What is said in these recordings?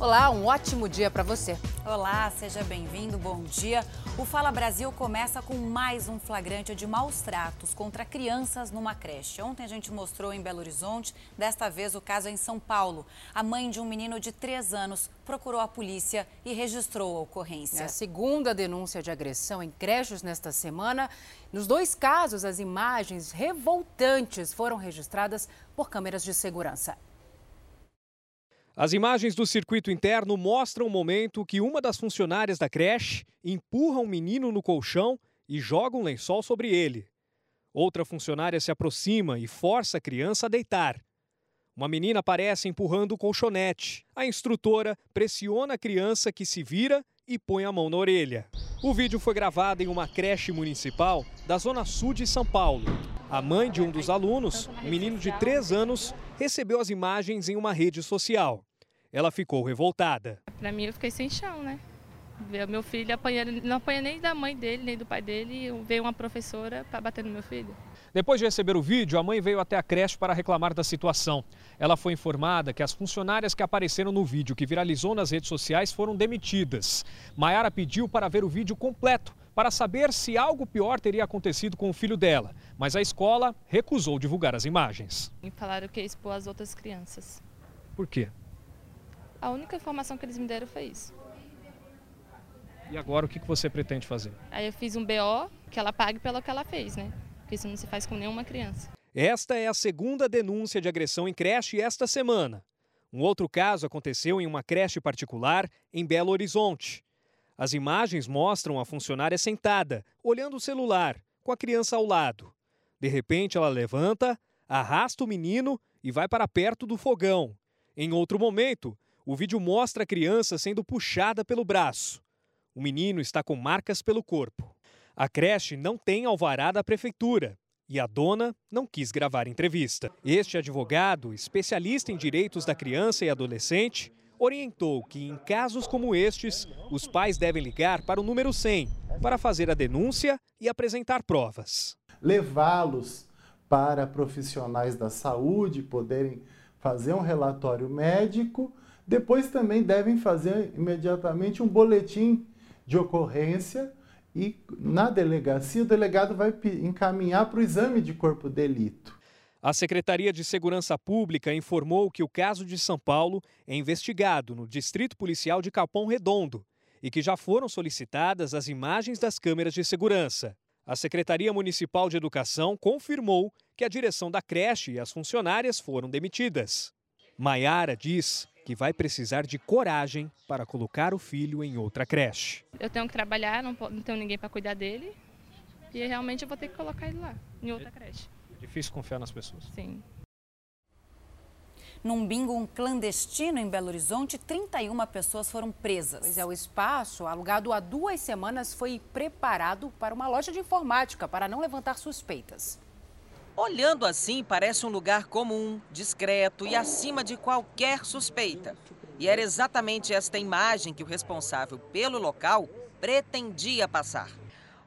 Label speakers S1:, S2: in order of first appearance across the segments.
S1: Olá, um ótimo dia para você.
S2: Olá, seja bem-vindo, bom dia. O Fala Brasil começa com mais um flagrante de maus tratos contra crianças numa creche. Ontem a gente mostrou em Belo Horizonte, desta vez o caso é em São Paulo. A mãe de um menino de 3 anos procurou a polícia e registrou a ocorrência.
S1: É a segunda denúncia de agressão em creches nesta semana. Nos dois casos, as imagens revoltantes foram registradas por câmeras de segurança.
S3: As imagens do circuito interno mostram o momento que uma das funcionárias da creche empurra um menino no colchão e joga um lençol sobre ele. Outra funcionária se aproxima e força a criança a deitar. Uma menina aparece empurrando o colchonete. A instrutora pressiona a criança que se vira e põe a mão na orelha. O vídeo foi gravado em uma creche municipal da zona sul de São Paulo. A mãe de um dos alunos, um menino de 3 anos, recebeu as imagens em uma rede social. Ela ficou revoltada.
S4: Para mim, eu fiquei sem chão, né? Ver meu filho apanhando, não apanha nem da mãe dele, nem do pai dele, veio uma professora para bater no meu filho.
S3: Depois de receber o vídeo, a mãe veio até a creche para reclamar da situação. Ela foi informada que as funcionárias que apareceram no vídeo que viralizou nas redes sociais foram demitidas. Maiara pediu para ver o vídeo completo para saber se algo pior teria acontecido com o filho dela, mas a escola recusou divulgar as imagens.
S4: E falaram que ia expor as outras crianças.
S3: Por quê?
S4: A única informação que eles me deram foi isso.
S3: E agora o que você pretende fazer?
S4: Aí eu fiz um BO que ela pague pelo que ela fez, né? Porque isso não se faz com nenhuma criança.
S3: Esta é a segunda denúncia de agressão em creche esta semana. Um outro caso aconteceu em uma creche particular em Belo Horizonte. As imagens mostram a funcionária sentada, olhando o celular, com a criança ao lado. De repente, ela levanta, arrasta o menino e vai para perto do fogão. Em outro momento, o vídeo mostra a criança sendo puxada pelo braço. O menino está com marcas pelo corpo. A creche não tem alvará da prefeitura e a dona não quis gravar entrevista. Este advogado, especialista em direitos da criança e adolescente, orientou que em casos como estes, os pais devem ligar para o número 100 para fazer a denúncia e apresentar provas.
S5: Levá-los para profissionais da saúde poderem fazer um relatório médico, depois também devem fazer imediatamente um boletim de ocorrência e na delegacia o delegado vai encaminhar para o exame de corpo de delito.
S3: A Secretaria de Segurança Pública informou que o caso de São Paulo é investigado no Distrito Policial de Capão Redondo e que já foram solicitadas as imagens das câmeras de segurança. A Secretaria Municipal de Educação confirmou que a direção da creche e as funcionárias foram demitidas. Maiara diz que vai precisar de coragem para colocar o filho em outra creche.
S4: Eu tenho que trabalhar, não, não tenho ninguém para cuidar dele e realmente eu vou ter que colocar ele lá, em outra creche.
S3: Difícil confiar nas pessoas.
S4: Sim.
S2: Num bingo clandestino em Belo Horizonte, 31 pessoas foram presas.
S1: Pois é, o espaço, alugado há duas semanas, foi preparado para uma loja de informática para não levantar suspeitas.
S6: Olhando assim, parece um lugar comum, discreto e acima de qualquer suspeita. E era exatamente esta imagem que o responsável pelo local pretendia passar.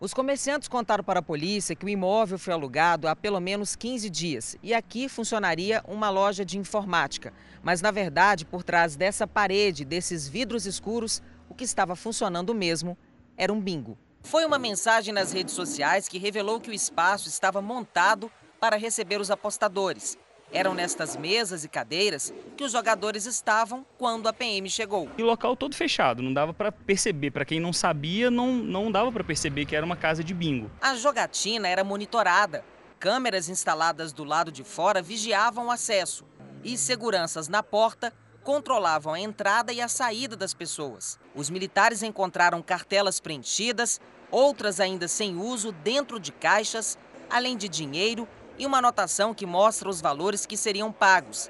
S6: Os comerciantes contaram para a polícia que o imóvel foi alugado há pelo menos 15 dias e aqui funcionaria uma loja de informática. Mas, na verdade, por trás dessa parede, desses vidros escuros, o que estava funcionando mesmo era um bingo. Foi uma mensagem nas redes sociais que revelou que o espaço estava montado para receber os apostadores. Eram nestas mesas e cadeiras que os jogadores estavam quando a PM chegou.
S7: E o local todo fechado, não dava para perceber. Para quem não sabia, não, não dava para perceber que era uma casa de bingo.
S6: A jogatina era monitorada. Câmeras instaladas do lado de fora vigiavam o acesso. E seguranças na porta controlavam a entrada e a saída das pessoas. Os militares encontraram cartelas preenchidas, outras ainda sem uso, dentro de caixas, além de dinheiro e uma anotação que mostra os valores que seriam pagos.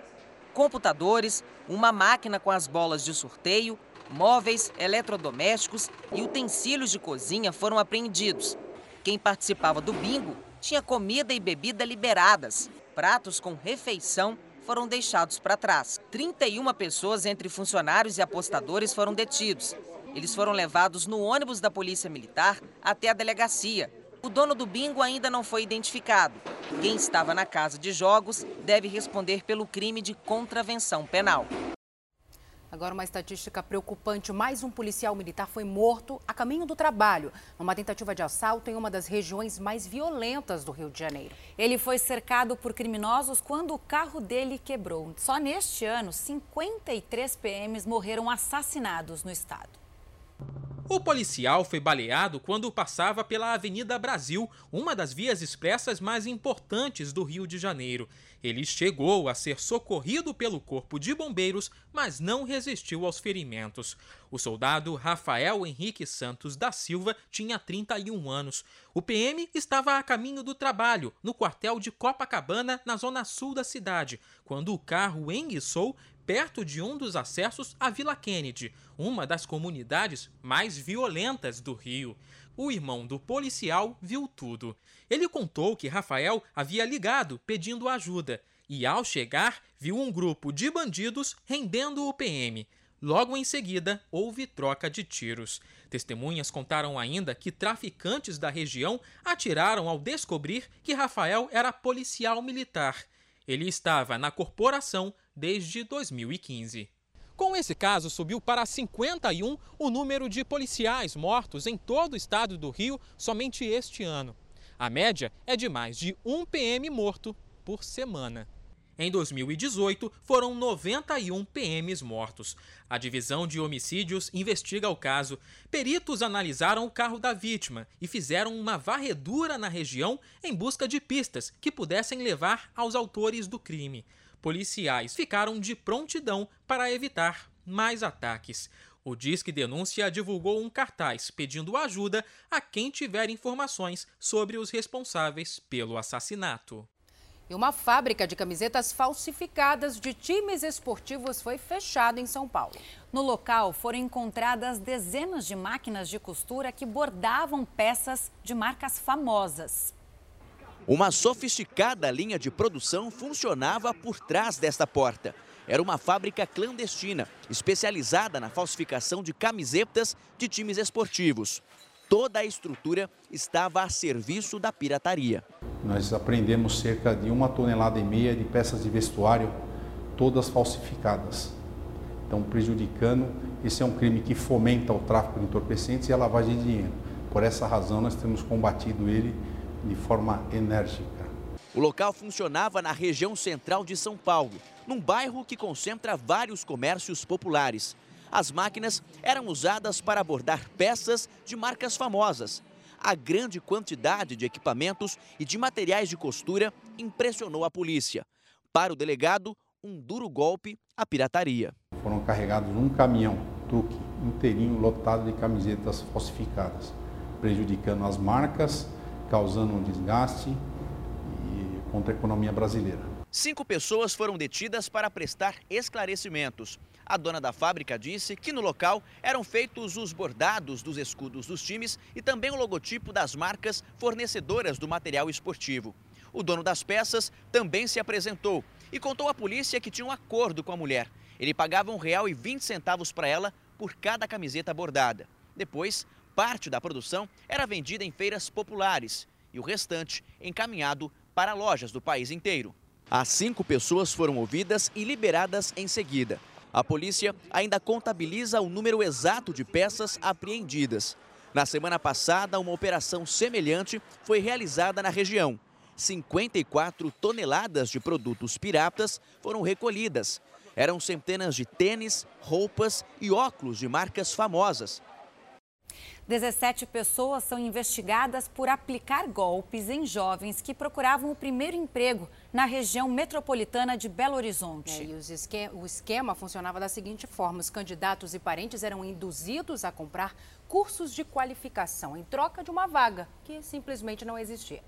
S6: Computadores, uma máquina com as bolas de sorteio, móveis, eletrodomésticos e utensílios de cozinha foram apreendidos. Quem participava do bingo tinha comida e bebida liberadas. Pratos com refeição foram deixados para trás. 31 pessoas, entre funcionários e apostadores, foram detidos. Eles foram levados no ônibus da Polícia Militar até a delegacia. O dono do bingo ainda não foi identificado. Quem estava na casa de jogos deve responder pelo crime de contravenção penal.
S1: Agora, uma estatística preocupante: mais um policial militar foi morto a caminho do trabalho, numa tentativa de assalto em uma das regiões mais violentas do Rio de Janeiro.
S2: Ele foi cercado por criminosos quando o carro dele quebrou. Só neste ano, 53 PMs morreram assassinados no estado.
S8: O policial foi baleado quando passava pela Avenida Brasil, uma das vias expressas mais importantes do Rio de Janeiro. Ele chegou a ser socorrido pelo Corpo de Bombeiros, mas não resistiu aos ferimentos. O soldado Rafael Henrique Santos da Silva tinha 31 anos. O PM estava a caminho do trabalho, no quartel de Copacabana, na zona sul da cidade, quando o carro enguiçou perto de um dos acessos à Vila Kennedy, uma das comunidades mais violentas do Rio. O irmão do policial viu tudo. Ele contou que Rafael havia ligado pedindo ajuda e, ao chegar, viu um grupo de bandidos rendendo o PM. Logo em seguida, houve troca de tiros. Testemunhas contaram ainda que traficantes da região atiraram ao descobrir que Rafael era policial militar. Ele estava na corporação desde 2015. Com esse caso, subiu para 51 o número de policiais mortos em todo o estado do Rio somente este ano. A média é de mais de um PM morto por semana. Em 2018, foram 91 PMs mortos. A divisão de homicídios investiga o caso. Peritos analisaram o carro da vítima e fizeram uma varredura na região em busca de pistas que pudessem levar aos autores do crime. Policiais ficaram de prontidão para evitar mais ataques. O Disque Denúncia divulgou um cartaz pedindo ajuda a quem tiver informações sobre os responsáveis pelo assassinato.
S1: E uma fábrica de camisetas falsificadas de times esportivos foi fechada em São Paulo.
S2: No local foram encontradas dezenas de máquinas de costura que bordavam peças de marcas famosas.
S9: Uma sofisticada linha de produção funcionava por trás desta porta. Era uma fábrica clandestina, especializada na falsificação de camisetas de times esportivos. Toda a estrutura estava a serviço da pirataria.
S10: Nós apreendemos cerca de uma tonelada e meia de peças de vestuário, todas falsificadas. Então, prejudicando, esse é um crime que fomenta o tráfico de entorpecentes e a lavagem de dinheiro. Por essa razão, nós temos combatido ele de forma enérgica.
S9: O local funcionava na região central de São Paulo, num bairro que concentra vários comércios populares. As máquinas eram usadas para abordar peças de marcas famosas. A grande quantidade de equipamentos e de materiais de costura impressionou a polícia. Para o delegado, um duro golpe à pirataria.
S10: Foram carregados um caminhão, truque inteirinho lotado de camisetas falsificadas, prejudicando as marcas, causando um desgaste contra a economia brasileira.
S9: Cinco pessoas foram detidas para prestar esclarecimentos. A dona da fábrica disse que no local eram feitos os bordados dos escudos dos times e também o logotipo das marcas fornecedoras do material esportivo. O dono das peças também se apresentou e contou à polícia que tinha um acordo com a mulher. Ele pagava um real e vinte centavos para ela por cada camiseta bordada. Depois, parte da produção era vendida em feiras populares e o restante encaminhado para lojas do país inteiro. As cinco pessoas foram ouvidas e liberadas em seguida. A polícia ainda contabiliza o número exato de peças apreendidas. Na semana passada, uma operação semelhante foi realizada na região. 54 toneladas de produtos piratas foram recolhidas. Eram centenas de tênis, roupas e óculos de marcas famosas.
S2: 17 pessoas são investigadas por aplicar golpes em jovens que procuravam o primeiro emprego na região metropolitana de Belo Horizonte.
S1: É, e esque o esquema funcionava da seguinte forma: os candidatos e parentes eram induzidos a comprar cursos de qualificação em troca de uma vaga que simplesmente não existia.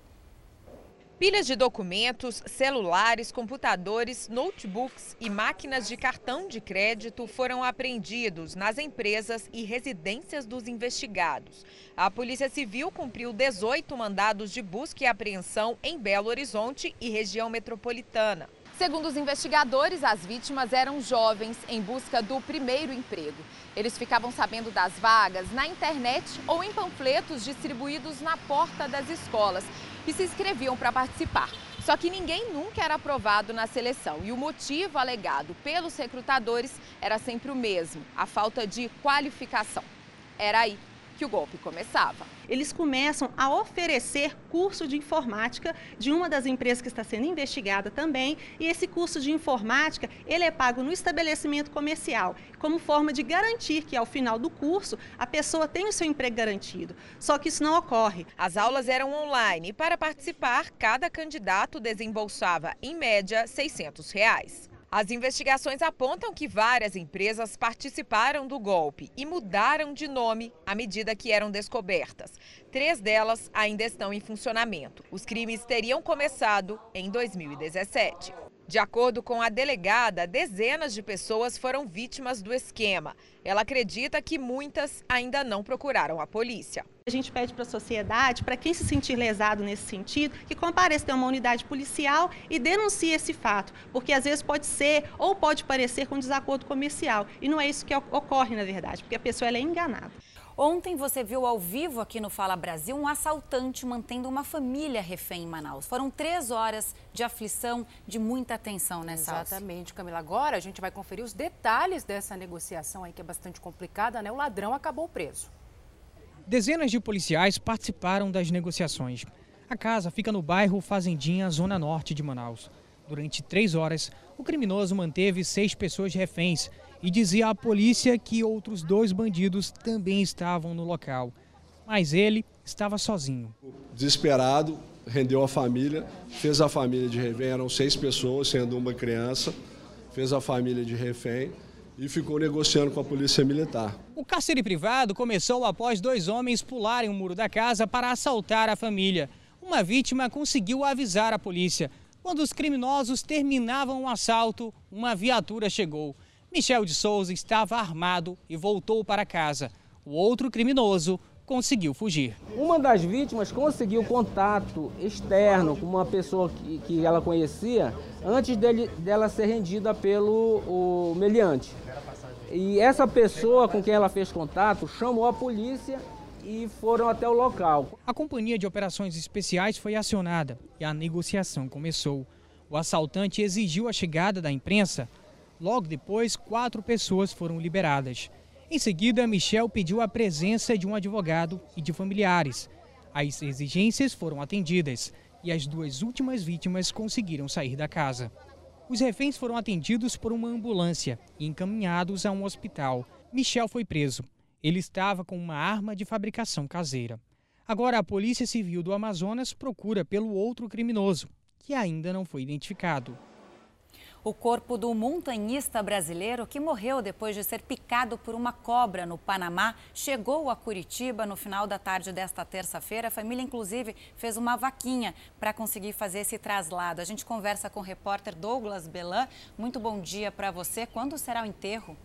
S11: Pilhas de documentos, celulares, computadores, notebooks e máquinas de cartão de crédito foram apreendidos nas empresas e residências dos investigados. A Polícia Civil cumpriu 18 mandados de busca e apreensão em Belo Horizonte e região metropolitana. Segundo os investigadores, as vítimas eram jovens em busca do primeiro emprego. Eles ficavam sabendo das vagas na internet ou em panfletos distribuídos na porta das escolas e se inscreviam para participar. Só que ninguém nunca era aprovado na seleção e o motivo alegado pelos recrutadores era sempre o mesmo: a falta de qualificação. Era aí que o golpe começava.
S12: Eles começam a oferecer curso de informática de uma das empresas que está sendo investigada também, e esse curso de informática, ele é pago no estabelecimento comercial, como forma de garantir que ao final do curso a pessoa tem o seu emprego garantido. Só que isso não ocorre.
S11: As aulas eram online e para participar, cada candidato desembolsava em média 600 reais. As investigações apontam que várias empresas participaram do golpe e mudaram de nome à medida que eram descobertas. Três delas ainda estão em funcionamento. Os crimes teriam começado em 2017. De acordo com a delegada, dezenas de pessoas foram vítimas do esquema. Ela acredita que muitas ainda não procuraram a polícia.
S12: A gente pede para a sociedade, para quem se sentir lesado nesse sentido, que compareça a uma unidade policial e denuncie esse fato, porque às vezes pode ser ou pode parecer com desacordo comercial. E não é isso que ocorre, na verdade, porque a pessoa é enganada.
S2: Ontem você viu ao vivo aqui no Fala Brasil um assaltante mantendo uma família refém em Manaus. Foram três horas de aflição, de muita tensão nessa
S1: Exatamente, Camila. Agora a gente vai conferir os detalhes dessa negociação aí que é bastante complicada, né? O ladrão acabou preso.
S13: Dezenas de policiais participaram das negociações. A casa fica no bairro Fazendinha, zona norte de Manaus. Durante três horas, o criminoso manteve seis pessoas reféns e dizia à polícia que outros dois bandidos também estavam no local. Mas ele estava sozinho.
S14: Desesperado, rendeu a família, fez a família de refém, eram seis pessoas, sendo uma criança, fez a família de refém e ficou negociando com a polícia militar.
S13: O cárcere privado começou após dois homens pularem o muro da casa para assaltar a família. Uma vítima conseguiu avisar a polícia. Quando os criminosos terminavam o assalto, uma viatura chegou. Michel de Souza estava armado e voltou para casa. O outro criminoso conseguiu fugir.
S15: Uma das vítimas conseguiu contato externo com uma pessoa que, que ela conhecia antes dele, dela ser rendida pelo o meliante. E essa pessoa com quem ela fez contato chamou a polícia e foram até o local.
S13: A companhia de operações especiais foi acionada e a negociação começou. O assaltante exigiu a chegada da imprensa Logo depois, quatro pessoas foram liberadas. Em seguida, Michel pediu a presença de um advogado e de familiares. As exigências foram atendidas e as duas últimas vítimas conseguiram sair da casa. Os reféns foram atendidos por uma ambulância e encaminhados a um hospital. Michel foi preso. Ele estava com uma arma de fabricação caseira. Agora, a Polícia Civil do Amazonas procura pelo outro criminoso, que ainda não foi identificado.
S2: O corpo do montanhista brasileiro que morreu depois de ser picado por uma cobra no Panamá chegou a Curitiba no final da tarde desta terça-feira. A família, inclusive, fez uma vaquinha para conseguir fazer esse traslado. A gente conversa com o repórter Douglas Belan. Muito bom dia para você. Quando será o enterro?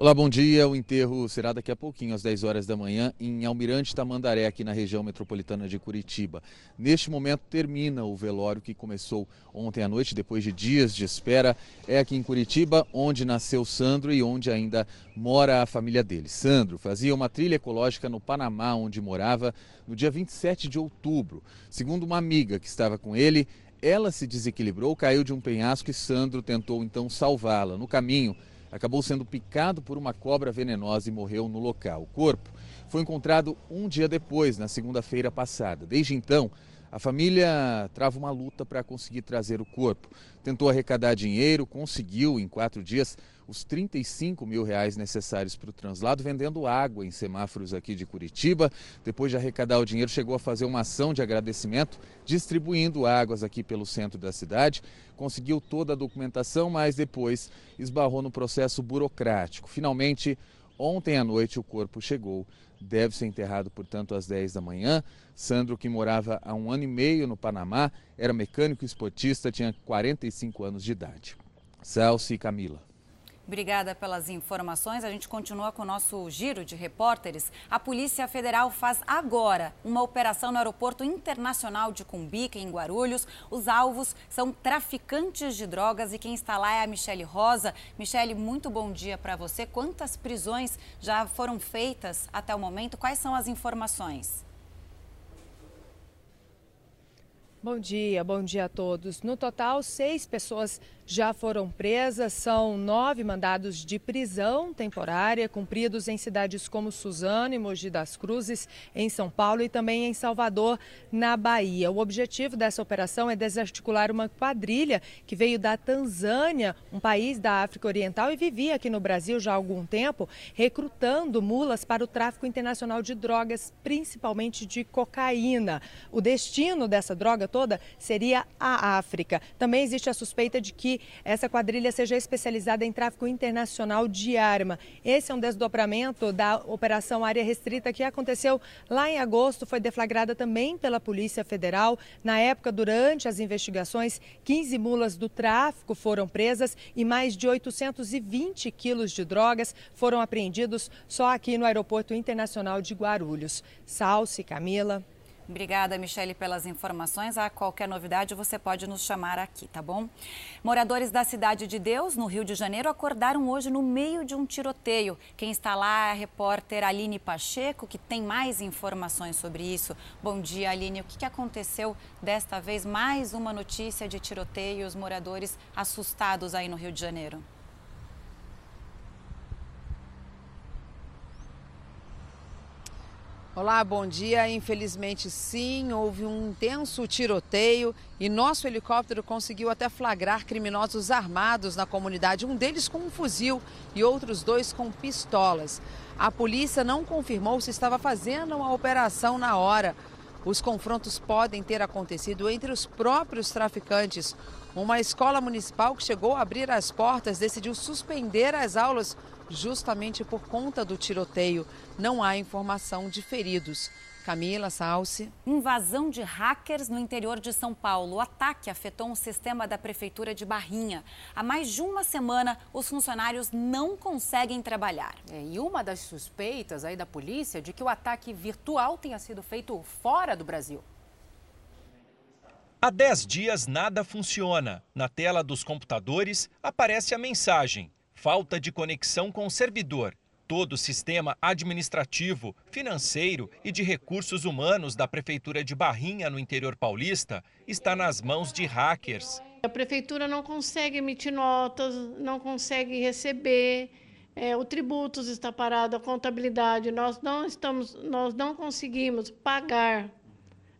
S16: Olá, bom dia. O enterro será daqui a pouquinho, às 10 horas da manhã, em Almirante Tamandaré, aqui na região metropolitana de Curitiba. Neste momento termina o velório que começou ontem à noite, depois de dias de espera. É aqui em Curitiba, onde nasceu Sandro e onde ainda mora a família dele. Sandro fazia uma trilha ecológica no Panamá, onde morava, no dia 27 de outubro. Segundo uma amiga que estava com ele, ela se desequilibrou, caiu de um penhasco e Sandro tentou então salvá-la. No caminho, acabou sendo picado por uma cobra venenosa e morreu no local. O corpo foi encontrado um dia depois, na segunda-feira passada. Desde então, a família trava uma luta para conseguir trazer o corpo. Tentou arrecadar dinheiro, conseguiu em quatro dias os 35 mil reais necessários para o translado, vendendo água em semáforos aqui de Curitiba. Depois de arrecadar o dinheiro, chegou a fazer uma ação de agradecimento, distribuindo águas aqui pelo centro da cidade. Conseguiu toda a documentação, mas depois esbarrou no processo burocrático. Finalmente, ontem à noite, o corpo chegou. Deve ser enterrado, portanto, às 10 da manhã. Sandro, que morava há um ano e meio no Panamá, era mecânico esportista, tinha 45 anos de idade. Celso e Camila.
S2: Obrigada pelas informações. A gente continua com o nosso giro de repórteres. A Polícia Federal faz agora uma operação no Aeroporto Internacional de Cumbica, em Guarulhos. Os alvos são traficantes de drogas e quem está lá é a Michele Rosa. Michele, muito bom dia para você. Quantas prisões já foram feitas até o momento? Quais são as informações?
S17: Bom dia, bom dia a todos. No total, seis pessoas já foram presas. São nove mandados de prisão temporária cumpridos em cidades como Suzano e Mogi das Cruzes, em São Paulo e também em Salvador, na Bahia. O objetivo dessa operação é desarticular uma quadrilha que veio da Tanzânia, um país da África Oriental, e vivia aqui no Brasil já há algum tempo, recrutando mulas para o tráfico internacional de drogas, principalmente de cocaína. O destino dessa droga toda seria a África. Também existe a suspeita de que essa quadrilha seja especializada em tráfico internacional de arma. Esse é um desdobramento da Operação Área Restrita que aconteceu lá em agosto, foi deflagrada também pela Polícia Federal. Na época, durante as investigações, 15 mulas do tráfico foram presas e mais de 820 quilos de drogas foram apreendidos só aqui no Aeroporto Internacional de Guarulhos. Salce, Camila.
S2: Obrigada, Michele, pelas informações. A qualquer novidade, você pode nos chamar aqui, tá bom? Moradores da Cidade de Deus, no Rio de Janeiro, acordaram hoje no meio de um tiroteio. Quem está lá é a repórter Aline Pacheco, que tem mais informações sobre isso. Bom dia, Aline. O que aconteceu desta vez? Mais uma notícia de tiroteio, os moradores assustados aí no Rio de Janeiro.
S18: Olá, bom dia. Infelizmente, sim, houve um intenso tiroteio e nosso helicóptero conseguiu até flagrar criminosos armados na comunidade, um deles com um fuzil e outros dois com pistolas. A polícia não confirmou se estava fazendo uma operação na hora. Os confrontos podem ter acontecido entre os próprios traficantes. Uma escola municipal que chegou a abrir as portas decidiu suspender as aulas justamente por conta do tiroteio. Não há informação de feridos. Camila Salce.
S2: Invasão de hackers no interior de São Paulo. O ataque afetou um sistema da prefeitura de Barrinha. Há mais de uma semana, os funcionários não conseguem trabalhar.
S1: É, e uma das suspeitas aí da polícia é de que o ataque virtual tenha sido feito fora do Brasil.
S19: Há 10 dias nada funciona. Na tela dos computadores aparece a mensagem: falta de conexão com o servidor. Todo o sistema administrativo, financeiro e de recursos humanos da Prefeitura de Barrinha, no interior paulista, está nas mãos de hackers.
S20: A Prefeitura não consegue emitir notas, não consegue receber. É, o tributos está parado, a contabilidade, nós não estamos, nós não conseguimos pagar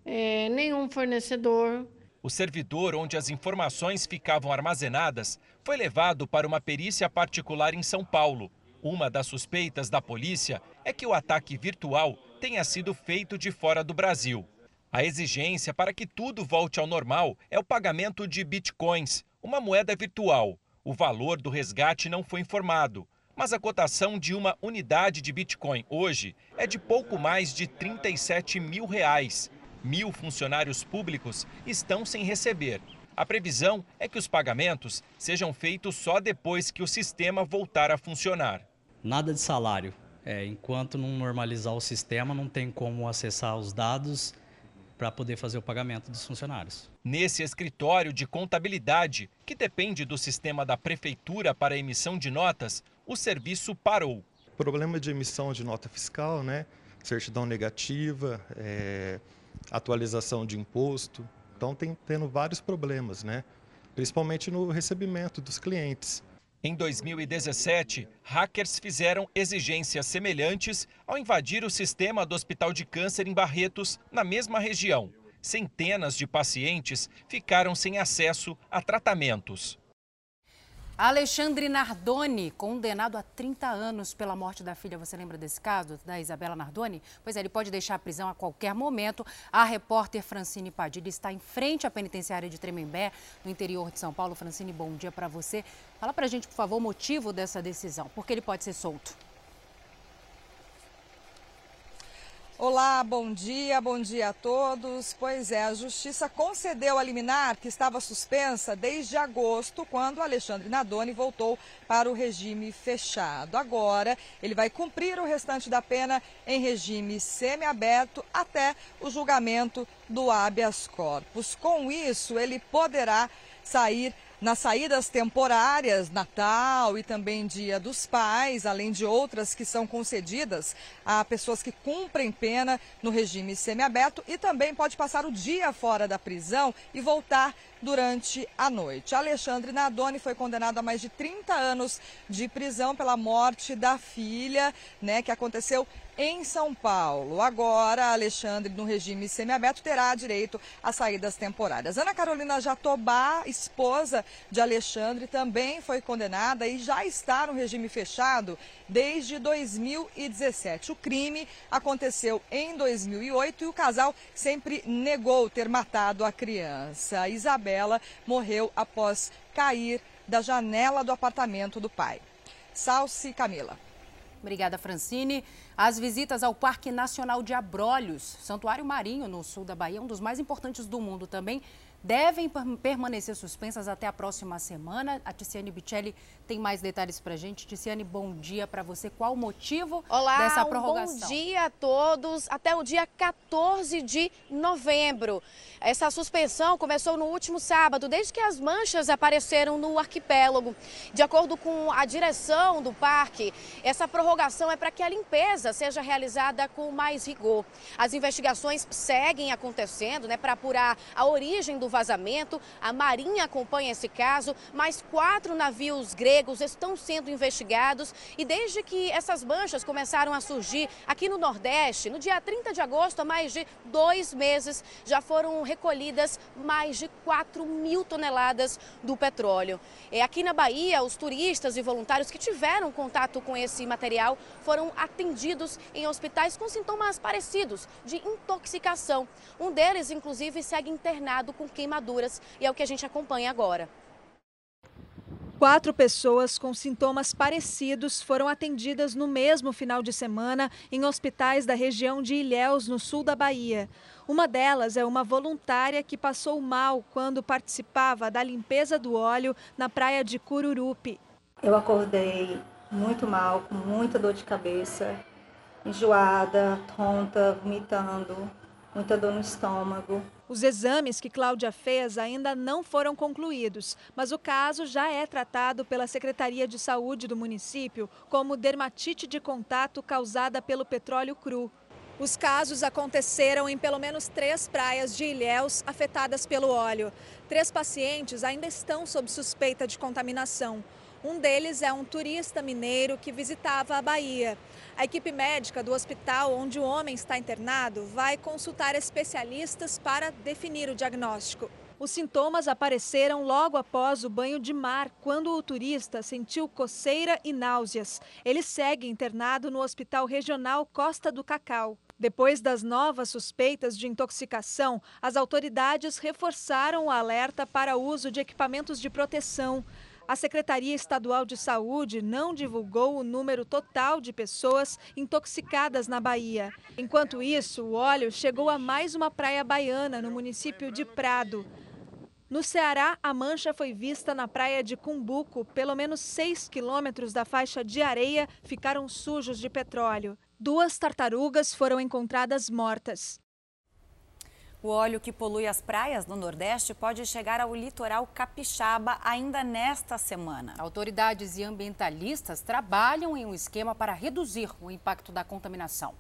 S20: é, nenhum fornecedor.
S19: O servidor onde as informações ficavam armazenadas foi levado para uma perícia particular em São Paulo. Uma das suspeitas da polícia é que o ataque virtual tenha sido feito de fora do Brasil. A exigência para que tudo volte ao normal é o pagamento de bitcoins, uma moeda virtual. O valor do resgate não foi informado, mas a cotação de uma unidade de bitcoin hoje é de pouco mais de 37 mil reais mil funcionários públicos estão sem receber. A previsão é que os pagamentos sejam feitos só depois que o sistema voltar a funcionar.
S21: Nada de salário. É, enquanto não normalizar o sistema, não tem como acessar os dados para poder fazer o pagamento dos funcionários.
S19: Nesse escritório de contabilidade, que depende do sistema da prefeitura para a emissão de notas, o serviço parou.
S22: Problema de emissão de nota fiscal, né? Certidão negativa, é atualização de imposto. Então tem tendo vários problemas, né? Principalmente no recebimento dos clientes.
S19: Em 2017, hackers fizeram exigências semelhantes ao invadir o sistema do Hospital de Câncer em Barretos, na mesma região. Centenas de pacientes ficaram sem acesso a tratamentos.
S1: Alexandre Nardoni, condenado a 30 anos pela morte da filha. Você lembra desse caso, da Isabela Nardoni? Pois é, ele pode deixar a prisão a qualquer momento. A repórter Francine Padilha está em frente à penitenciária de Tremembé, no interior de São Paulo. Francine, bom dia para você. Fala para a gente, por favor, o motivo dessa decisão. Por que ele pode ser solto?
S23: Olá, bom dia, bom dia a todos. Pois é, a Justiça concedeu a liminar que estava suspensa desde agosto, quando Alexandre Nadoni voltou para o regime fechado. Agora, ele vai cumprir o restante da pena em regime semiaberto até o julgamento do habeas corpus. Com isso, ele poderá sair nas saídas temporárias, Natal e também Dia dos Pais, além de outras que são concedidas a pessoas que cumprem pena no regime semiaberto e também pode passar o dia fora da prisão e voltar durante a noite. Alexandre Nadoni foi condenado a mais de 30 anos de prisão pela morte da filha, né, que aconteceu em São Paulo. Agora, Alexandre, no regime semiaberto, terá direito a saídas temporárias. Ana Carolina Jatobá, esposa de Alexandre, também foi condenada e já está no regime fechado desde 2017. O crime aconteceu em 2008 e o casal sempre negou ter matado a criança. Isabela morreu após cair da janela do apartamento do pai. Salce Camila.
S1: Obrigada, Francine. As visitas ao Parque Nacional de Abrolhos, santuário marinho no sul da Bahia, um dos mais importantes do mundo também, devem permanecer suspensas até a próxima semana. A Ticiane Bicelli tem mais detalhes para a gente. Ticiane, bom dia para você. Qual o motivo
S24: Olá,
S1: dessa prorrogação?
S24: Um bom dia a todos. Até o dia 14 de novembro. Essa suspensão começou no último sábado, desde que as manchas apareceram no arquipélago. De acordo com a direção do parque, essa prorrogação é para que a limpeza seja realizada com mais rigor. As investigações seguem acontecendo né, para apurar a origem do vazamento. A Marinha acompanha esse caso, mas quatro navios gregos estão sendo investigados. E desde que essas manchas começaram a surgir aqui no Nordeste, no dia 30 de agosto, há mais de dois meses, já foram recolhidas mais de 4 mil toneladas do petróleo. E aqui na Bahia, os turistas e voluntários que tiveram contato com esse material foram atendidos em hospitais com sintomas parecidos de intoxicação. Um deles, inclusive, segue internado com queimaduras e é o que a gente acompanha agora.
S25: Quatro pessoas com sintomas parecidos foram atendidas no mesmo final de semana em hospitais da região de Ilhéus, no sul da Bahia. Uma delas é uma voluntária que passou mal quando participava da limpeza do óleo na praia de Cururupi.
S26: Eu acordei muito mal, com muita dor de cabeça, enjoada, tonta, vomitando, muita dor no estômago.
S25: Os exames que Cláudia fez ainda não foram concluídos, mas o caso já é tratado pela Secretaria de Saúde do município como dermatite de contato causada pelo petróleo cru. Os casos aconteceram em pelo menos três praias de Ilhéus afetadas pelo óleo. Três pacientes ainda estão sob suspeita de contaminação. Um deles é um turista mineiro que visitava a Bahia. A equipe médica do hospital onde o homem está internado vai consultar especialistas para definir o diagnóstico. Os sintomas apareceram logo após o banho de mar, quando o turista sentiu coceira e náuseas. Ele segue internado no Hospital Regional Costa do Cacau. Depois das novas suspeitas de intoxicação, as autoridades reforçaram o alerta para uso de equipamentos de proteção. A Secretaria Estadual de Saúde não divulgou o número total de pessoas intoxicadas na Bahia. Enquanto isso, o óleo chegou a mais uma praia baiana, no município de Prado. No Ceará, a mancha foi vista na praia de Cumbuco. Pelo menos 6 quilômetros da faixa de areia ficaram sujos de petróleo. Duas tartarugas foram encontradas mortas.
S2: O óleo que polui as praias no Nordeste pode chegar ao litoral capixaba ainda nesta semana.
S1: Autoridades e ambientalistas trabalham em um esquema para reduzir o impacto da contaminação.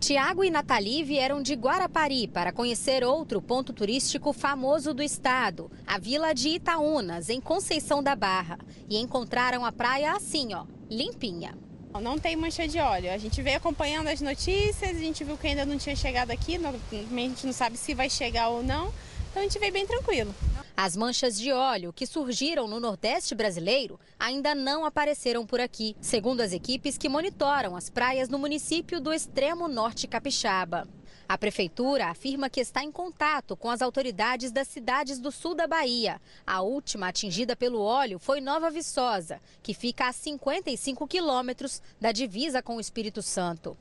S27: Tiago e Nathalie vieram de Guarapari para conhecer outro ponto turístico famoso do estado, a Vila de Itaúnas, em Conceição da Barra. E encontraram a praia assim, ó, limpinha.
S28: Não tem mancha de óleo. A gente veio acompanhando as notícias, a gente viu que ainda não tinha chegado aqui, a gente não sabe se vai chegar ou não, então a gente veio bem tranquilo.
S27: As manchas de óleo que surgiram no Nordeste brasileiro ainda não apareceram por aqui, segundo as equipes que monitoram as praias no município do extremo norte capixaba. A prefeitura afirma que está em contato com as autoridades das cidades do sul da Bahia. A última atingida pelo óleo foi Nova Viçosa, que fica a 55 quilômetros da divisa com o Espírito Santo.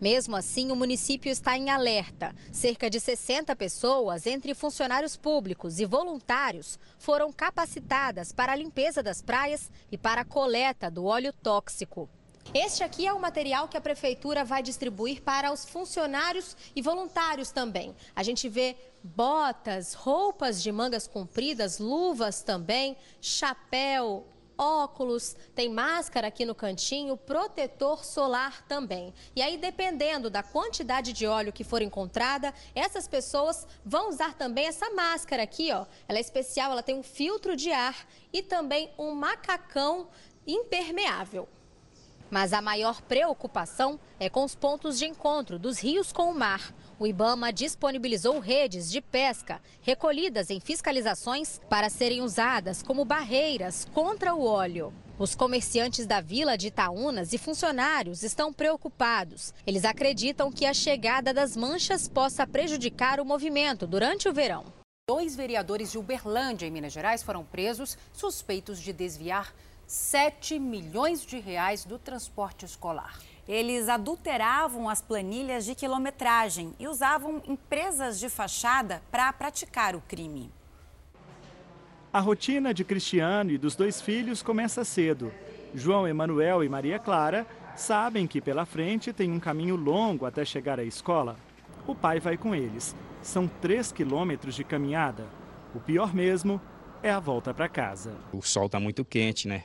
S27: Mesmo assim, o município está em alerta. Cerca de 60 pessoas, entre funcionários públicos e voluntários, foram capacitadas para a limpeza das praias e para a coleta do óleo tóxico. Este aqui é o material que a prefeitura vai distribuir para os funcionários e voluntários também. A gente vê botas, roupas de mangas compridas, luvas também, chapéu, óculos, tem máscara aqui no cantinho, protetor solar também. E aí, dependendo da quantidade de óleo que for encontrada, essas pessoas vão usar também essa máscara aqui, ó. Ela é especial, ela tem um filtro de ar e também um macacão impermeável. Mas a maior preocupação é com os pontos de encontro dos rios com o mar. O Ibama disponibilizou redes de pesca recolhidas em fiscalizações para serem usadas como barreiras contra o óleo. Os comerciantes da vila de Itaúnas e funcionários estão preocupados. Eles acreditam que a chegada das manchas possa prejudicar o movimento durante o verão.
S1: Dois vereadores de Uberlândia, em Minas Gerais, foram presos suspeitos de desviar 7 milhões de reais do transporte escolar.
S2: Eles adulteravam as planilhas de quilometragem e usavam empresas de fachada para praticar o crime.
S29: A rotina de Cristiano e dos dois filhos começa cedo. João Emanuel e Maria Clara sabem que pela frente tem um caminho longo até chegar à escola. O pai vai com eles. São três quilômetros de caminhada. O pior mesmo é a volta para casa.
S30: O sol está muito quente, né?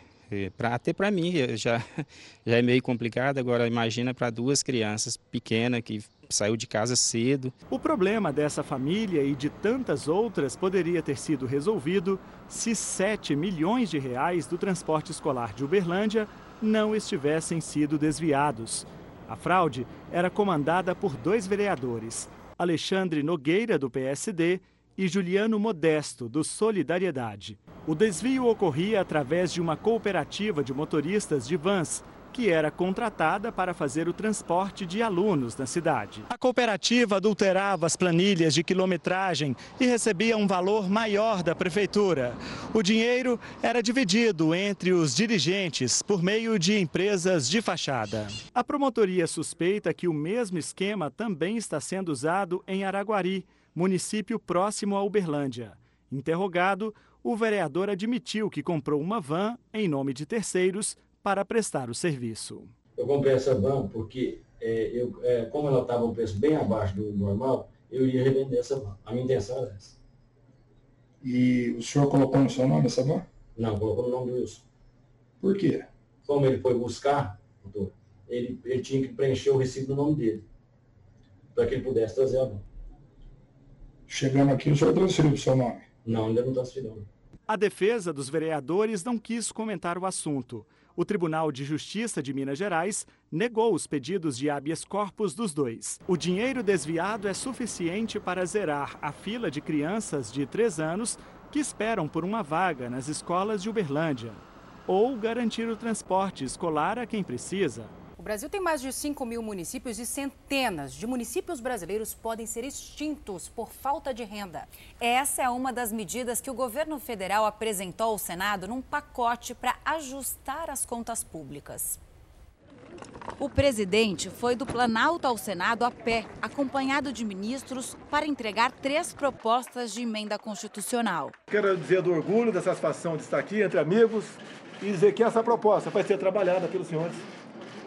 S30: Pra, até para mim já, já é meio complicado, agora imagina para duas crianças pequenas que saiu de casa cedo.
S29: O problema dessa família e de tantas outras poderia ter sido resolvido se 7 milhões de reais do transporte escolar de Uberlândia não estivessem sido desviados. A fraude era comandada por dois vereadores, Alexandre Nogueira, do PSD, e Juliano Modesto, do Solidariedade. O desvio ocorria através de uma cooperativa de motoristas de vans, que era contratada para fazer o transporte de alunos na cidade. A cooperativa adulterava as planilhas de quilometragem e recebia um valor maior da prefeitura. O dinheiro era dividido entre os dirigentes por meio de empresas de fachada. A promotoria suspeita que o mesmo esquema também está sendo usado em Araguari, município próximo a Uberlândia. Interrogado, o vereador admitiu que comprou uma van em nome de terceiros para prestar o serviço.
S31: Eu comprei essa van porque, é, eu, é, como ela estava um preço bem abaixo do normal, eu iria revender essa van. A minha intenção era essa.
S32: E o senhor colocou no seu nome essa van?
S31: Não, colocou no nome do Wilson.
S32: Por quê?
S31: Como ele foi buscar, doutor, ele, ele tinha que preencher o recibo no nome dele, para que ele pudesse trazer a van.
S32: Chegando aqui, o senhor transferiu o seu nome?
S31: Não, ainda não transferiu.
S29: A defesa dos vereadores não quis comentar o assunto. O Tribunal de Justiça de Minas Gerais negou os pedidos de habeas corpus dos dois. O dinheiro desviado é suficiente para zerar a fila de crianças de 3 anos que esperam por uma vaga nas escolas de Uberlândia, ou garantir o transporte escolar a quem precisa.
S1: O Brasil tem mais de 5 mil municípios e centenas de municípios brasileiros podem ser extintos por falta de renda.
S2: Essa é uma das medidas que o governo federal apresentou ao Senado num pacote para ajustar as contas públicas. O presidente foi do Planalto ao Senado a pé, acompanhado de ministros, para entregar três propostas de emenda constitucional.
S33: Quero dizer do orgulho, da satisfação de estar aqui entre amigos e dizer que essa proposta vai ser trabalhada pelos senhores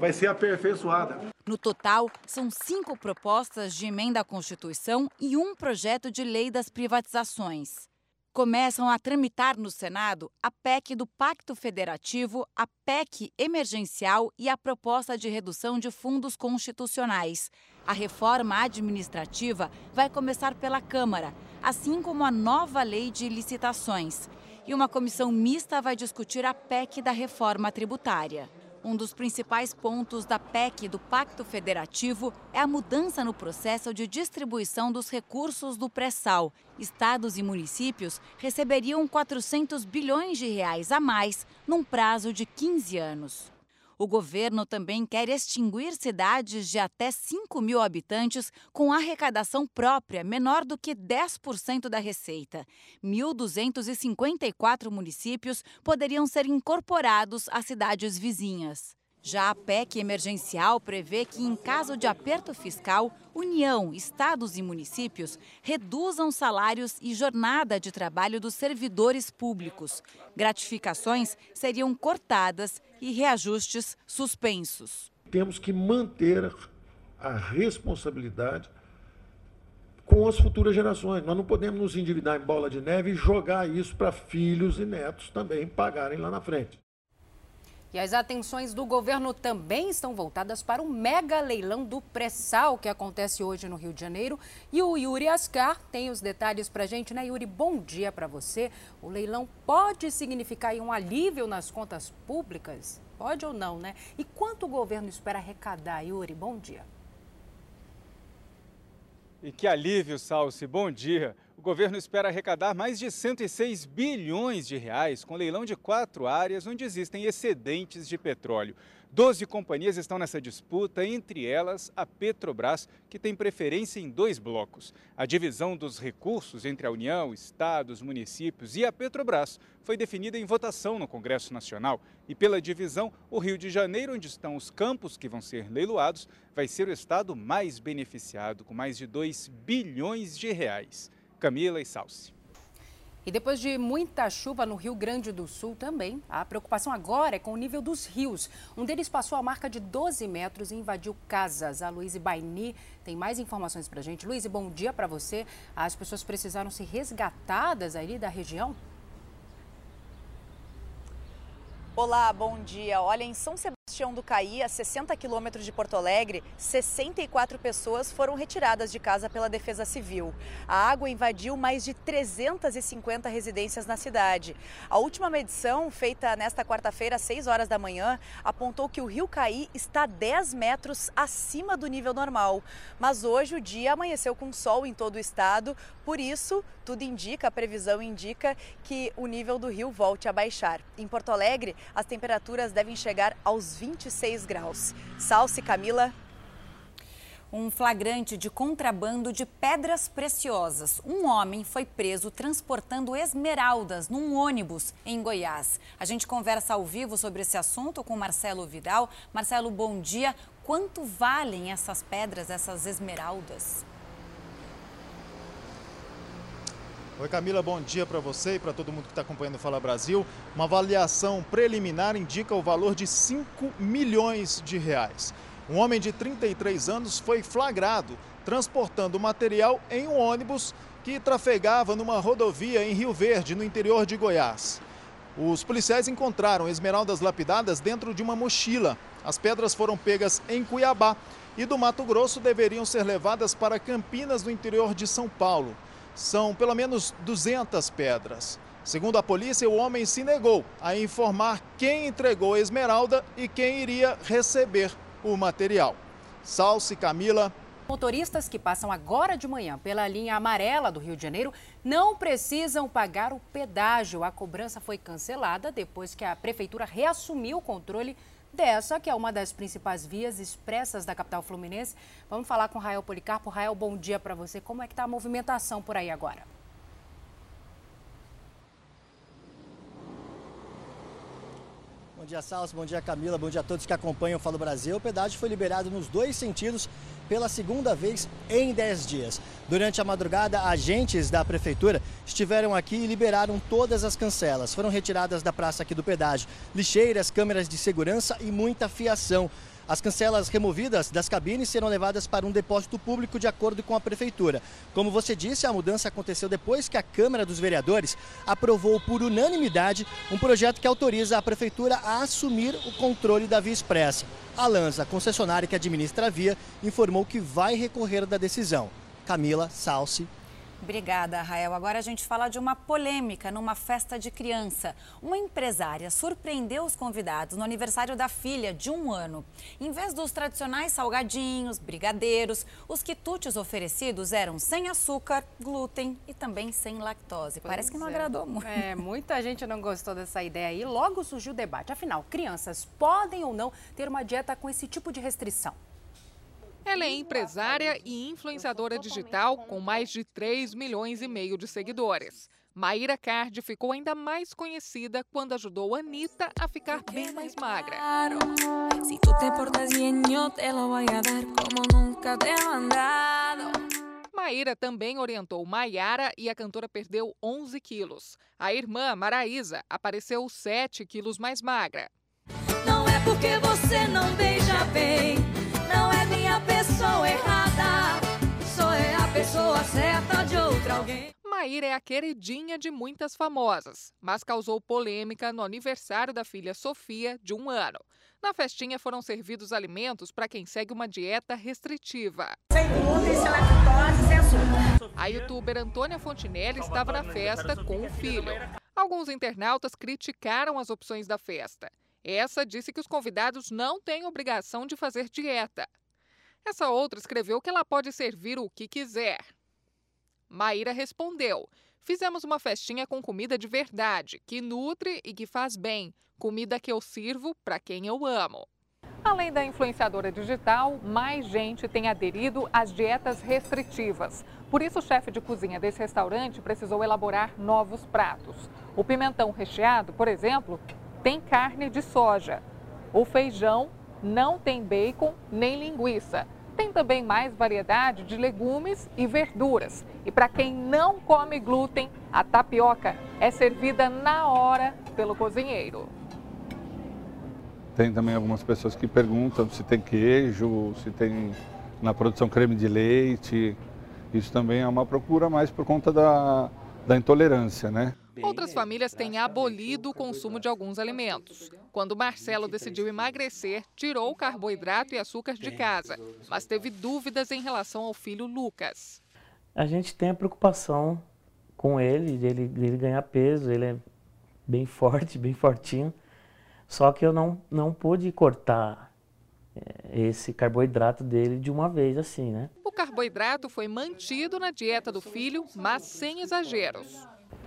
S33: vai ser aperfeiçoada.
S2: No total, são cinco propostas de emenda à Constituição e um projeto de lei das privatizações. Começam a tramitar no Senado a PEC do Pacto Federativo, a PEC emergencial e a proposta de redução de fundos constitucionais. A reforma administrativa vai começar pela Câmara, assim como a nova lei de licitações. E uma comissão mista vai discutir a PEC da reforma tributária. Um dos principais pontos da PEC do Pacto Federativo é a mudança no processo de distribuição dos recursos do pré-sal. Estados e municípios receberiam 400 bilhões de reais a mais num prazo de 15 anos. O governo também quer extinguir cidades de até 5 mil habitantes com arrecadação própria menor do que 10% da receita. 1.254 municípios poderiam ser incorporados às cidades vizinhas. Já a PEC emergencial prevê que, em caso de aperto fiscal, União, estados e municípios reduzam salários e jornada de trabalho dos servidores públicos. Gratificações seriam cortadas e reajustes suspensos.
S34: Temos que manter a responsabilidade com as futuras gerações. Nós não podemos nos endividar em bola de neve e jogar isso para filhos e netos também pagarem lá na frente.
S1: E as atenções do governo também estão voltadas para o mega leilão do pré-sal que acontece hoje no Rio de Janeiro. E o Yuri Ascar tem os detalhes para a gente, né, Yuri? Bom dia para você. O leilão pode significar um alívio nas contas públicas? Pode ou não, né? E quanto o governo espera arrecadar, Yuri? Bom dia.
S35: E que alívio, Salsi. Bom dia. O governo espera arrecadar mais de 106 bilhões de reais com leilão de quatro áreas onde existem excedentes de petróleo. Doze companhias estão nessa disputa, entre elas a Petrobras, que tem preferência em dois blocos. A divisão dos recursos entre a União, estados, municípios e a Petrobras foi definida em votação no Congresso Nacional. E pela divisão, o Rio de Janeiro, onde estão os campos que vão ser leiloados, vai ser o estado mais beneficiado, com mais de 2 bilhões de reais. Camila e Salsi.
S1: E depois de muita chuva no Rio Grande do Sul também, a preocupação agora é com o nível dos rios. Um deles passou a marca de 12 metros e invadiu casas. A Luíse Baini tem mais informações para a gente. Luíse, bom dia para você. As pessoas precisaram ser resgatadas ali da região?
S36: Olá, bom dia. Olha, em São Sebastião do Caí, a 60 quilômetros de Porto Alegre, 64 pessoas foram retiradas de casa pela Defesa Civil. A água invadiu mais de 350 residências na cidade. A última medição, feita nesta quarta-feira, às 6 horas da manhã, apontou que o rio Caí está 10 metros acima do nível normal. Mas hoje o dia amanheceu com sol em todo o estado, por isso, tudo indica, a previsão indica que o nível do rio volte a baixar. Em Porto Alegre, as temperaturas devem chegar aos 26 graus. Salce Camila.
S2: Um flagrante de contrabando de pedras preciosas. Um homem foi preso transportando esmeraldas num ônibus em Goiás. A gente conversa ao vivo sobre esse assunto com Marcelo Vidal. Marcelo, bom dia. Quanto valem essas pedras, essas esmeraldas?
S37: Oi Camila, bom dia para você e para todo mundo que está acompanhando o Fala Brasil. Uma avaliação preliminar indica o valor de 5 milhões de reais. Um homem de 33 anos foi flagrado transportando material em um ônibus que trafegava numa rodovia em Rio Verde, no interior de Goiás. Os policiais encontraram esmeraldas lapidadas dentro de uma mochila. As pedras foram pegas em Cuiabá e do Mato Grosso deveriam ser levadas para Campinas, no interior de São Paulo. São pelo menos 200 pedras. Segundo a polícia, o homem se negou a informar quem entregou a esmeralda e quem iria receber o material. Salce Camila.
S1: Motoristas que passam agora de manhã pela linha amarela do Rio de Janeiro não precisam pagar o pedágio. A cobrança foi cancelada depois que a prefeitura reassumiu o controle dessa, que é uma das principais vias expressas da capital fluminense. Vamos falar com Rael Policarpo. Rael, bom dia para você. Como é que está a movimentação por aí agora?
S38: Bom dia, Salso. Bom dia, Camila. Bom dia a todos que acompanham o Falo Brasil. O pedágio foi liberado nos dois sentidos pela segunda vez em 10 dias. Durante a madrugada, agentes da prefeitura estiveram aqui e liberaram todas as cancelas. Foram retiradas da praça aqui do pedágio lixeiras, câmeras de segurança e muita fiação. As cancelas removidas das cabines serão levadas para um depósito público de acordo com a Prefeitura. Como você disse, a mudança aconteceu depois que a Câmara dos Vereadores aprovou por unanimidade um projeto que autoriza a Prefeitura a assumir o controle da Via Expressa. A Lanza, concessionária que administra a via, informou que vai recorrer da decisão. Camila Salsi,
S2: Obrigada, Rael. Agora a gente fala de uma polêmica numa festa de criança. Uma empresária surpreendeu os convidados no aniversário da filha de um ano. Em vez dos tradicionais salgadinhos, brigadeiros, os quitutes oferecidos eram sem açúcar, glúten e também sem lactose. Pois Parece que não é. agradou muito.
S1: É, muita gente não gostou dessa ideia aí. Logo surgiu o debate. Afinal, crianças podem ou não ter uma dieta com esse tipo de restrição?
S39: Ela é empresária e influenciadora digital com mais de 3 milhões e meio de seguidores. Maíra Cardi ficou ainda mais conhecida quando ajudou Anitta a ficar bem mais magra. Maíra também orientou Maiara e a cantora perdeu 11 quilos. A irmã, Maraísa, apareceu 7 quilos mais magra.
S40: Não é porque você não beija bem, não é minha pessoa errada, só é a pessoa certa de outra alguém.
S39: Maíra é a queridinha de muitas famosas, mas causou polêmica no aniversário da filha Sofia, de um ano. Na festinha foram servidos alimentos para quem segue uma dieta restritiva.
S40: Sem glúten, sem lactose, sem açúcar.
S39: A youtuber Antônia Fontinelli estava na festa com o filho. Alguns internautas criticaram as opções da festa. Essa disse que os convidados não têm obrigação de fazer dieta. Essa outra escreveu que ela pode servir o que quiser. Maíra respondeu: Fizemos uma festinha com comida de verdade, que nutre e que faz bem. Comida que eu sirvo para quem eu amo. Além da influenciadora digital, mais gente tem aderido às dietas restritivas. Por isso, o chefe de cozinha desse restaurante precisou elaborar novos pratos. O pimentão recheado, por exemplo, tem carne de soja. O feijão não tem bacon nem linguiça. Tem também mais variedade de legumes e verduras. E para quem não come glúten, a tapioca é servida na hora pelo cozinheiro.
S41: Tem também algumas pessoas que perguntam se tem queijo, se tem na produção creme de leite. Isso também é uma procura mais por conta da, da intolerância, né?
S39: Outras famílias têm abolido o consumo de alguns alimentos. Quando Marcelo decidiu emagrecer, tirou o carboidrato e açúcar de casa, mas teve dúvidas em relação ao filho Lucas.
S42: A gente tem a preocupação com ele, dele, dele ganhar peso, ele é bem forte, bem fortinho. Só que eu não, não pude cortar é, esse carboidrato dele de uma vez assim, né?
S39: O carboidrato foi mantido na dieta do filho, mas sem exageros.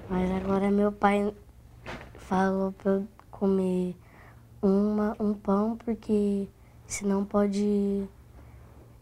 S43: Mas agora meu pai falou para eu comer uma, um pão, porque senão pode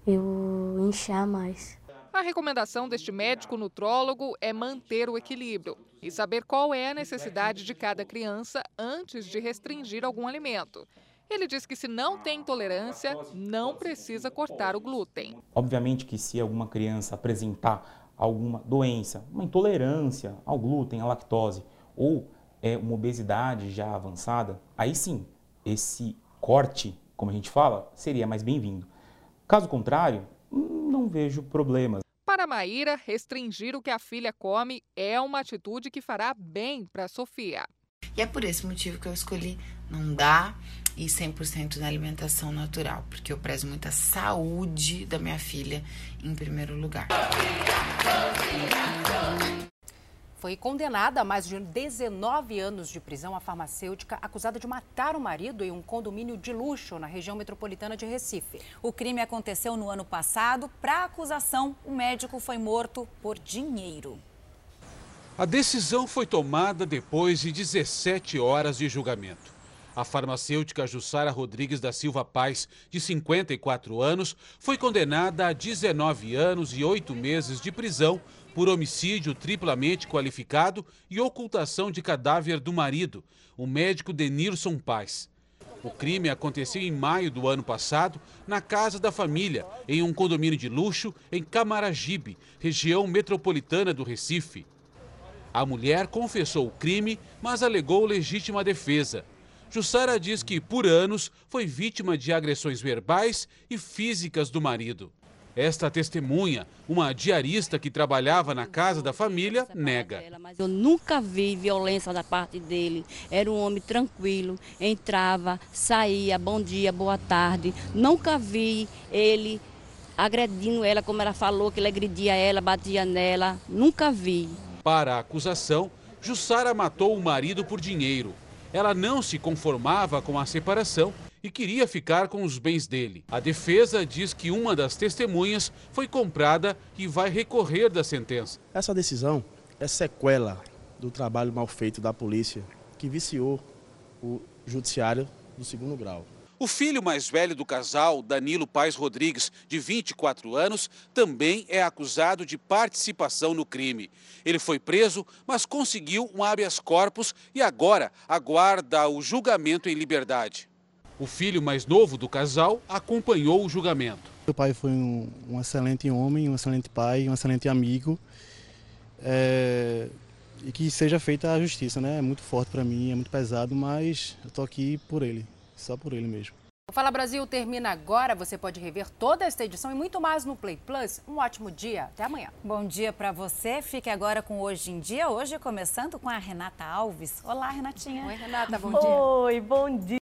S43: eu inchar mais.
S39: A recomendação deste médico nutrólogo é manter o equilíbrio e saber qual é a necessidade de cada criança antes de restringir algum alimento. Ele diz que se não tem intolerância, não precisa cortar o glúten.
S44: Obviamente que se alguma criança apresentar alguma doença, uma intolerância ao glúten, à lactose ou é, uma obesidade já avançada, aí sim, esse corte, como a gente fala, seria mais bem-vindo. Caso contrário, não vejo problemas.
S39: Para Maíra, restringir o que a filha come é uma atitude que fará bem para Sofia.
S45: E é por esse motivo que eu escolhi não dar e 100% na alimentação natural, porque eu prezo muito a saúde da minha filha em primeiro lugar.
S1: Foi condenada a mais de 19 anos de prisão a farmacêutica acusada de matar o marido em um condomínio de luxo na região metropolitana de Recife.
S2: O crime aconteceu no ano passado. Para a acusação, o médico foi morto por dinheiro.
S46: A decisão foi tomada depois de 17 horas de julgamento. A farmacêutica Jussara Rodrigues da Silva Paz, de 54 anos, foi condenada a 19 anos e 8 meses de prisão por homicídio triplamente qualificado e ocultação de cadáver do marido, o médico Denilson Paz. O crime aconteceu em maio do ano passado, na casa da família, em um condomínio de luxo em Camaragibe, região metropolitana do Recife. A mulher confessou o crime, mas alegou legítima defesa. Jussara diz que, por anos, foi vítima de agressões verbais e físicas do marido. Esta testemunha, uma diarista que trabalhava na casa da família, nega.
S47: Mas eu nunca vi violência da parte dele. Era um homem tranquilo, entrava, saía, bom dia, boa tarde. Nunca vi ele agredindo ela, como ela falou, que ele agredia ela, batia nela. Nunca vi.
S46: Para a acusação, Jussara matou o marido por dinheiro. Ela não se conformava com a separação e queria ficar com os bens dele. A defesa diz que uma das testemunhas foi comprada e vai recorrer da sentença.
S48: Essa decisão é sequela do trabalho mal feito da polícia que viciou o judiciário do segundo grau.
S46: O filho mais velho do casal, Danilo Paes Rodrigues, de 24 anos, também é acusado de participação no crime. Ele foi preso, mas conseguiu um habeas corpus e agora aguarda o julgamento em liberdade. O filho mais novo do casal acompanhou o julgamento.
S48: Meu pai foi um, um excelente homem, um excelente pai, um excelente amigo. É, e que seja feita a justiça, né? É muito forte para mim, é muito pesado, mas eu tô aqui por ele, só por ele mesmo.
S1: O Fala Brasil termina agora. Você pode rever toda esta edição e muito mais no Play Plus. Um ótimo dia. Até amanhã.
S2: Bom dia para você. Fique agora com Hoje em Dia. Hoje começando com a Renata Alves. Olá, Renatinha.
S1: Oi, Renata. Bom dia.
S49: Oi, bom dia.